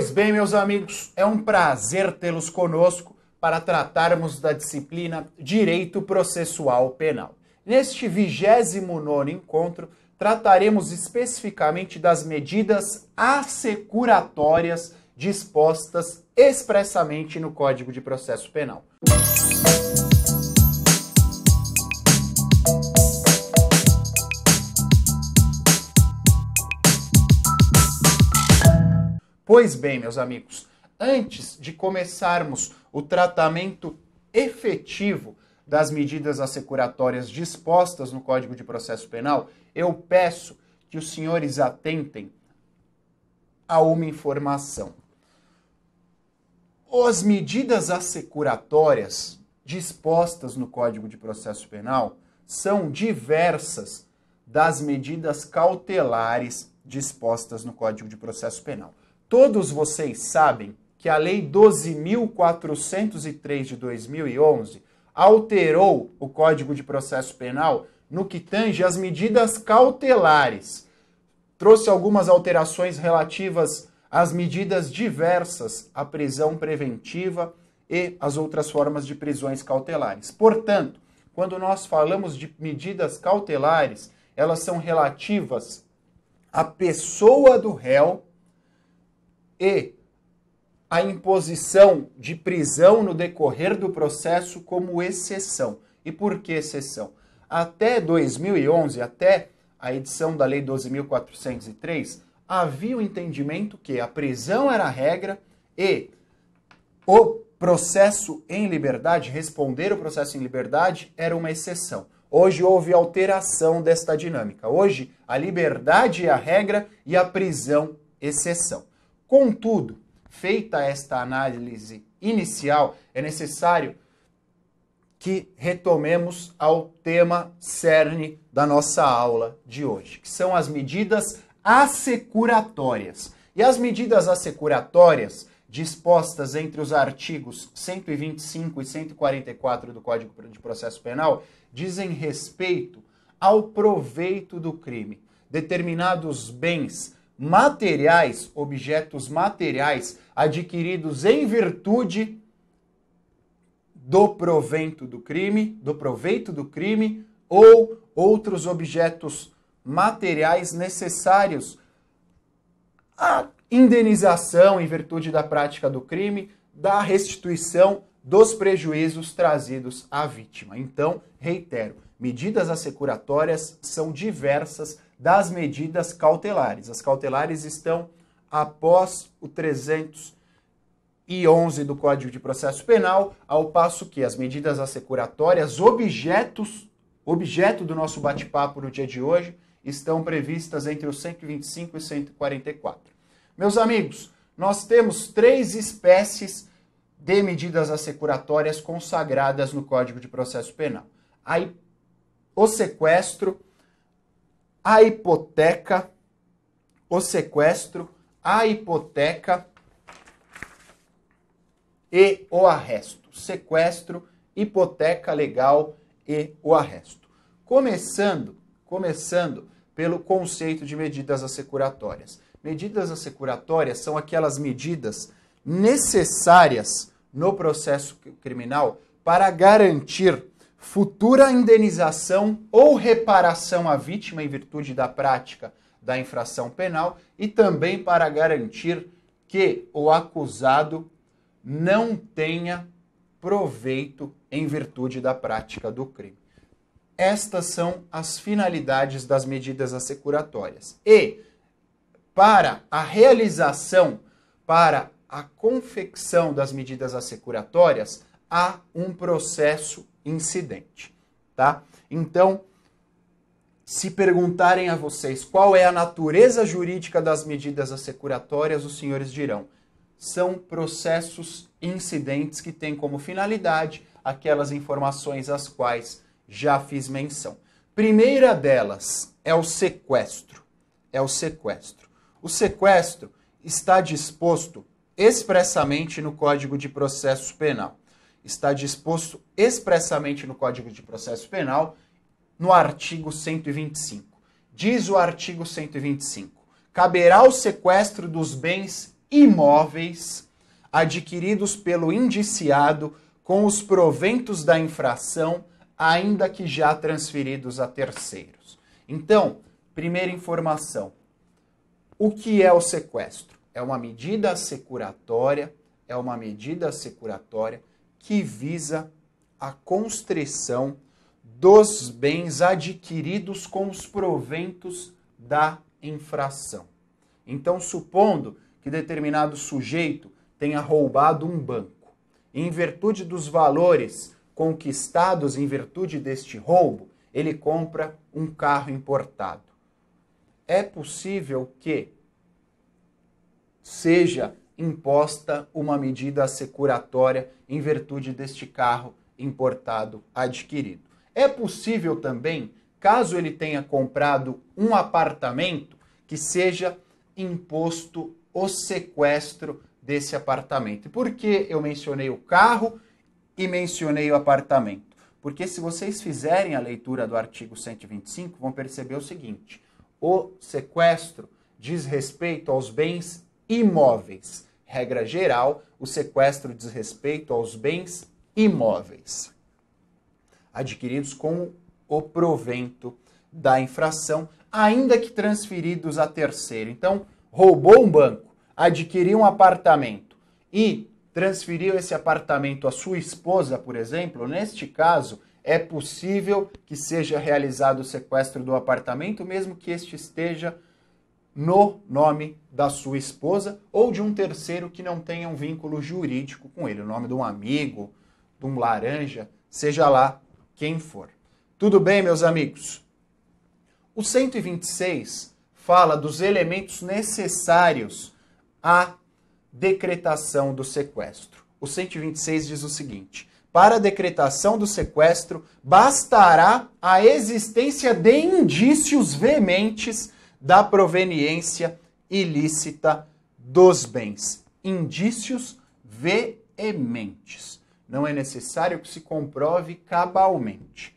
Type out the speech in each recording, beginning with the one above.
Pois bem, meus amigos, é um prazer tê-los conosco para tratarmos da disciplina Direito Processual Penal. Neste 29 encontro, trataremos especificamente das medidas assecuratórias dispostas expressamente no Código de Processo Penal. Pois bem, meus amigos, antes de começarmos o tratamento efetivo das medidas assecuratórias dispostas no Código de Processo Penal, eu peço que os senhores atentem a uma informação. As medidas assecuratórias dispostas no Código de Processo Penal são diversas das medidas cautelares dispostas no Código de Processo Penal. Todos vocês sabem que a Lei 12.403 de 2011 alterou o Código de Processo Penal no que tange às medidas cautelares. Trouxe algumas alterações relativas às medidas diversas à prisão preventiva e às outras formas de prisões cautelares. Portanto, quando nós falamos de medidas cautelares, elas são relativas à pessoa do réu e a imposição de prisão no decorrer do processo como exceção. E por que exceção? Até 2011, até a edição da Lei 12.403, havia o entendimento que a prisão era a regra e o processo em liberdade, responder o processo em liberdade, era uma exceção. Hoje houve alteração desta dinâmica. Hoje, a liberdade é a regra e a prisão, exceção. Contudo, feita esta análise inicial, é necessário que retomemos ao tema cerne da nossa aula de hoje, que são as medidas assecuratórias. E as medidas assecuratórias dispostas entre os artigos 125 e 144 do Código de Processo Penal dizem respeito ao proveito do crime. Determinados bens materiais, objetos materiais adquiridos em virtude do provento do crime, do proveito do crime ou outros objetos materiais necessários à indenização em virtude da prática do crime, da restituição dos prejuízos trazidos à vítima. Então, reitero, medidas assecuratórias são diversas das medidas cautelares. As cautelares estão após o 311 do Código de Processo Penal, ao passo que as medidas assecuratórias, objetos, objeto do nosso bate-papo no dia de hoje, estão previstas entre os 125 e 144. Meus amigos, nós temos três espécies de medidas assecuratórias consagradas no Código de Processo Penal. Aí, o sequestro, a hipoteca, o sequestro, a hipoteca e o arresto. Sequestro, hipoteca legal e o arresto. Começando, começando pelo conceito de medidas assecuratórias. Medidas assecuratórias são aquelas medidas necessárias no processo criminal para garantir futura indenização ou reparação à vítima em virtude da prática da infração penal e também para garantir que o acusado não tenha proveito em virtude da prática do crime. Estas são as finalidades das medidas assecuratórias. E para a realização, para a confecção das medidas assecuratórias, há um processo incidente, tá? Então, se perguntarem a vocês qual é a natureza jurídica das medidas assecuratórias, os senhores dirão: são processos incidentes que têm como finalidade aquelas informações às quais já fiz menção. Primeira delas é o sequestro. É o sequestro. O sequestro está disposto expressamente no Código de Processo Penal está disposto expressamente no Código de Processo Penal, no artigo 125. Diz o artigo 125: caberá o sequestro dos bens imóveis adquiridos pelo indiciado com os proventos da infração, ainda que já transferidos a terceiros. Então, primeira informação: o que é o sequestro? É uma medida securatória, é uma medida securatória que visa a constrição dos bens adquiridos com os proventos da infração. Então, supondo que determinado sujeito tenha roubado um banco, e em virtude dos valores conquistados em virtude deste roubo, ele compra um carro importado. É possível que seja imposta uma medida securatória em virtude deste carro importado adquirido. É possível também, caso ele tenha comprado um apartamento, que seja imposto o sequestro desse apartamento. por que eu mencionei o carro e mencionei o apartamento? Porque se vocês fizerem a leitura do artigo 125, vão perceber o seguinte: o sequestro diz respeito aos bens imóveis. Regra geral, o sequestro diz respeito aos bens imóveis adquiridos com o provento da infração, ainda que transferidos a terceiro. Então, roubou um banco, adquiriu um apartamento e transferiu esse apartamento à sua esposa, por exemplo, neste caso, é possível que seja realizado o sequestro do apartamento, mesmo que este esteja no nome da sua esposa ou de um terceiro que não tenha um vínculo jurídico com ele, o nome de um amigo, de um laranja, seja lá quem for. Tudo bem, meus amigos? O 126 fala dos elementos necessários à decretação do sequestro. O 126 diz o seguinte: para a decretação do sequestro, bastará a existência de indícios veementes da proveniência ilícita dos bens. Indícios veementes. Não é necessário que se comprove cabalmente.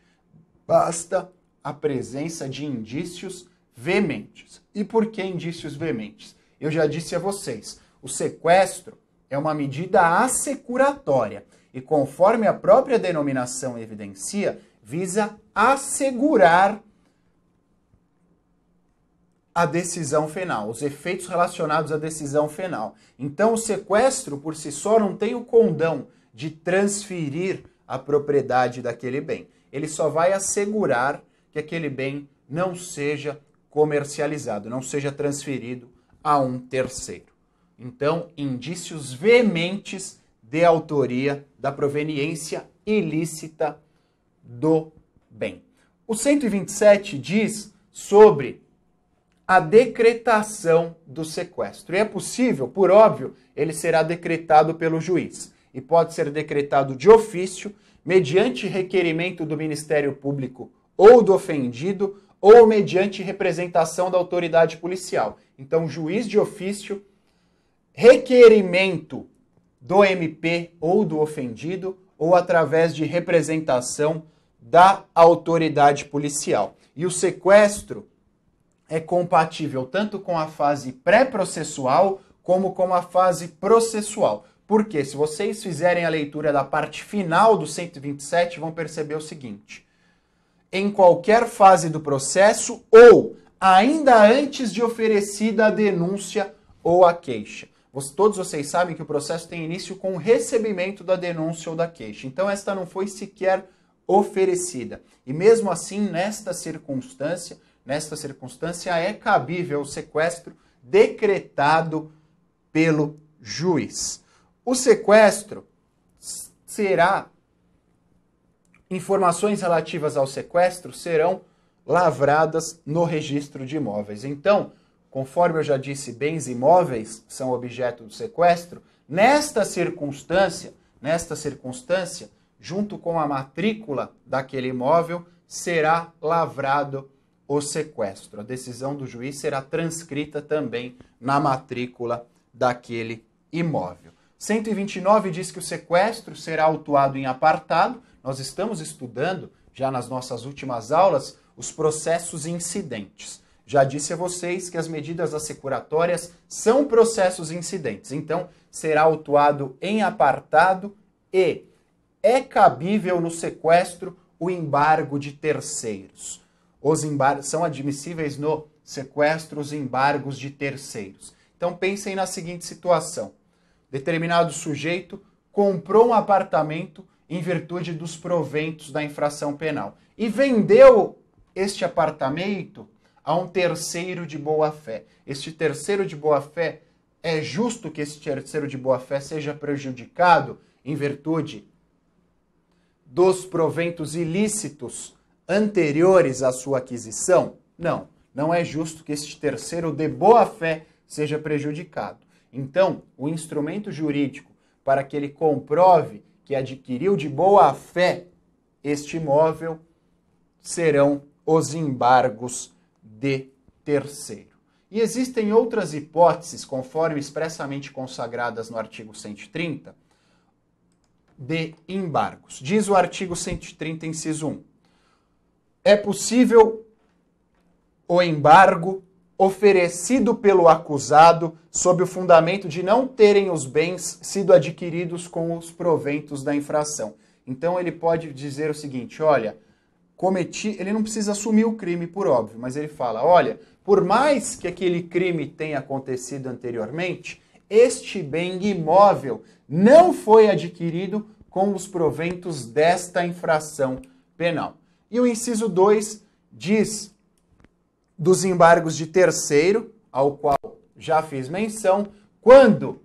Basta a presença de indícios veementes. E por que indícios veementes? Eu já disse a vocês, o sequestro é uma medida assecuratória e, conforme a própria denominação evidencia, visa assegurar a decisão final, os efeitos relacionados à decisão final. Então, o sequestro por si só não tem o condão de transferir a propriedade daquele bem. Ele só vai assegurar que aquele bem não seja comercializado, não seja transferido a um terceiro. Então, indícios veementes de autoria da proveniência ilícita do bem. O 127 diz sobre a decretação do sequestro. E é possível, por óbvio, ele será decretado pelo juiz e pode ser decretado de ofício, mediante requerimento do Ministério Público ou do ofendido, ou mediante representação da autoridade policial. Então, juiz de ofício, requerimento do MP ou do ofendido, ou através de representação da autoridade policial. E o sequestro é compatível tanto com a fase pré-processual como com a fase processual. Porque se vocês fizerem a leitura da parte final do 127, vão perceber o seguinte: em qualquer fase do processo ou ainda antes de oferecida a denúncia ou a queixa. Todos vocês sabem que o processo tem início com o recebimento da denúncia ou da queixa. Então, esta não foi sequer oferecida. E mesmo assim, nesta circunstância, nesta circunstância é cabível o sequestro decretado pelo juiz. O sequestro será informações relativas ao sequestro serão lavradas no registro de imóveis. Então, conforme eu já disse, bens imóveis são objeto do sequestro. Nesta circunstância, nesta circunstância, junto com a matrícula daquele imóvel, será lavrado o sequestro. A decisão do juiz será transcrita também na matrícula daquele imóvel. 129 diz que o sequestro será autuado em apartado. Nós estamos estudando, já nas nossas últimas aulas, os processos incidentes. Já disse a vocês que as medidas assecuratórias são processos incidentes, então será autuado em apartado e é cabível no sequestro o embargo de terceiros. Os são admissíveis no sequestro os embargos de terceiros. Então pensem na seguinte situação: determinado sujeito comprou um apartamento em virtude dos proventos da infração penal e vendeu este apartamento a um terceiro de boa fé. Este terceiro de boa fé é justo que esse terceiro de boa fé seja prejudicado em virtude dos proventos ilícitos anteriores à sua aquisição? Não, não é justo que este terceiro de boa fé seja prejudicado. Então, o instrumento jurídico para que ele comprove que adquiriu de boa fé este imóvel serão os embargos de terceiro. E existem outras hipóteses, conforme expressamente consagradas no artigo 130, de embargos. Diz o artigo 130, inciso 1. É possível o embargo oferecido pelo acusado sob o fundamento de não terem os bens sido adquiridos com os proventos da infração. Então ele pode dizer o seguinte: olha, cometi, ele não precisa assumir o crime por óbvio, mas ele fala: olha, por mais que aquele crime tenha acontecido anteriormente, este bem imóvel não foi adquirido com os proventos desta infração penal. E o inciso 2 diz dos embargos de terceiro, ao qual já fiz menção, quando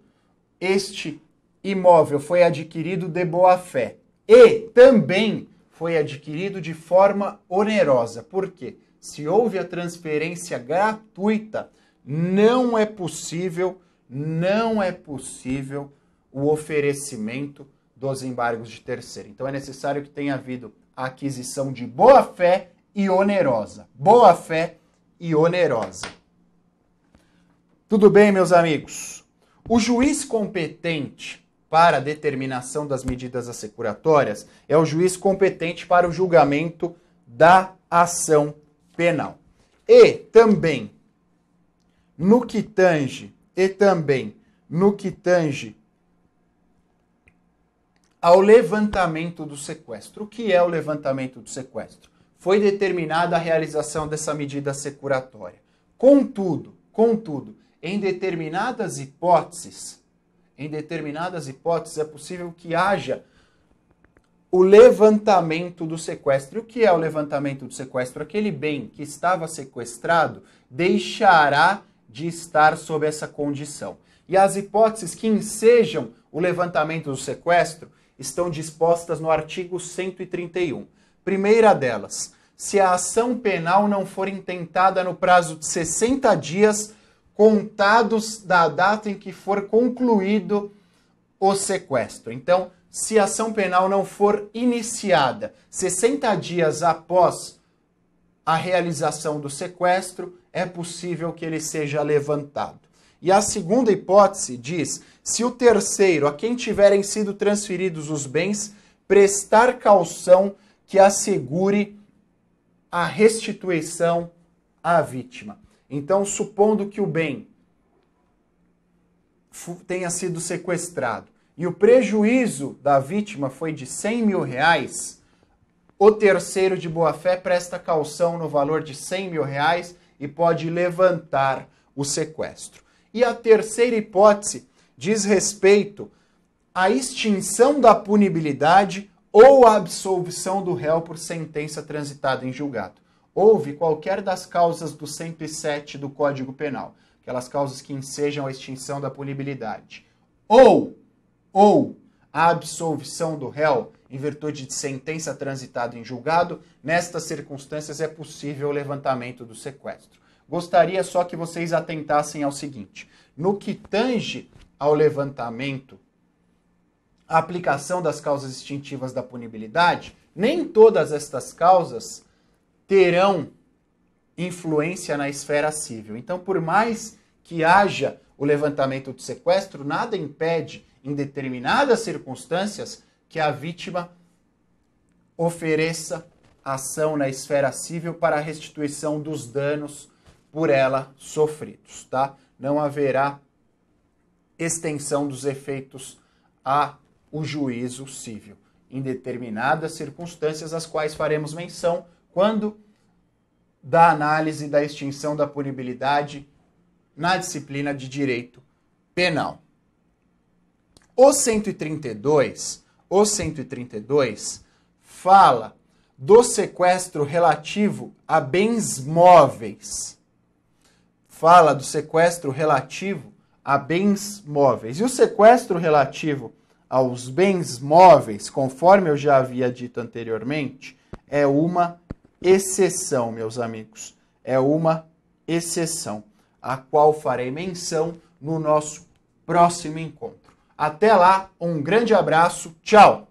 este imóvel foi adquirido de boa fé e também foi adquirido de forma onerosa. Por quê? Se houve a transferência gratuita, não é possível, não é possível o oferecimento dos embargos de terceiro. Então é necessário que tenha havido aquisição de boa fé e onerosa. Boa fé e onerosa. Tudo bem, meus amigos? O juiz competente para a determinação das medidas assecuratórias é o juiz competente para o julgamento da ação penal. E também no que tange e também no que tange ao levantamento do sequestro. O que é o levantamento do sequestro? foi determinada a realização dessa medida securatória. Contudo, contudo, em determinadas hipóteses, em determinadas hipóteses é possível que haja o levantamento do sequestro. O que é o levantamento do sequestro? Aquele bem que estava sequestrado deixará de estar sob essa condição. E as hipóteses que ensejam o levantamento do sequestro estão dispostas no artigo 131. Primeira delas, se a ação penal não for intentada no prazo de 60 dias contados da data em que for concluído o sequestro. Então, se a ação penal não for iniciada 60 dias após a realização do sequestro, é possível que ele seja levantado. E a segunda hipótese diz: se o terceiro, a quem tiverem sido transferidos os bens, prestar caução que assegure a restituição à vítima. Então, supondo que o bem tenha sido sequestrado e o prejuízo da vítima foi de 100 mil reais, o terceiro de boa-fé presta caução no valor de 100 mil reais e pode levantar o sequestro. E a terceira hipótese diz respeito à extinção da punibilidade ou a absolvição do réu por sentença transitada em julgado. Houve qualquer das causas do 107 do Código Penal, aquelas causas que ensejam a extinção da punibilidade, ou ou a absolvição do réu em virtude de sentença transitada em julgado, nestas circunstâncias é possível o levantamento do sequestro. Gostaria só que vocês atentassem ao seguinte: no que tange ao levantamento a aplicação das causas extintivas da punibilidade, nem todas estas causas terão influência na esfera civil. Então, por mais que haja o levantamento do sequestro, nada impede, em determinadas circunstâncias, que a vítima ofereça ação na esfera civil para a restituição dos danos por ela sofridos, tá? Não haverá extensão dos efeitos a o juízo civil, em determinadas circunstâncias às quais faremos menção quando da análise da extinção da punibilidade na disciplina de direito penal. O 132, o 132 fala do sequestro relativo a bens móveis. Fala do sequestro relativo a bens móveis. E o sequestro relativo aos bens móveis, conforme eu já havia dito anteriormente, é uma exceção, meus amigos. É uma exceção, a qual farei menção no nosso próximo encontro. Até lá, um grande abraço, tchau!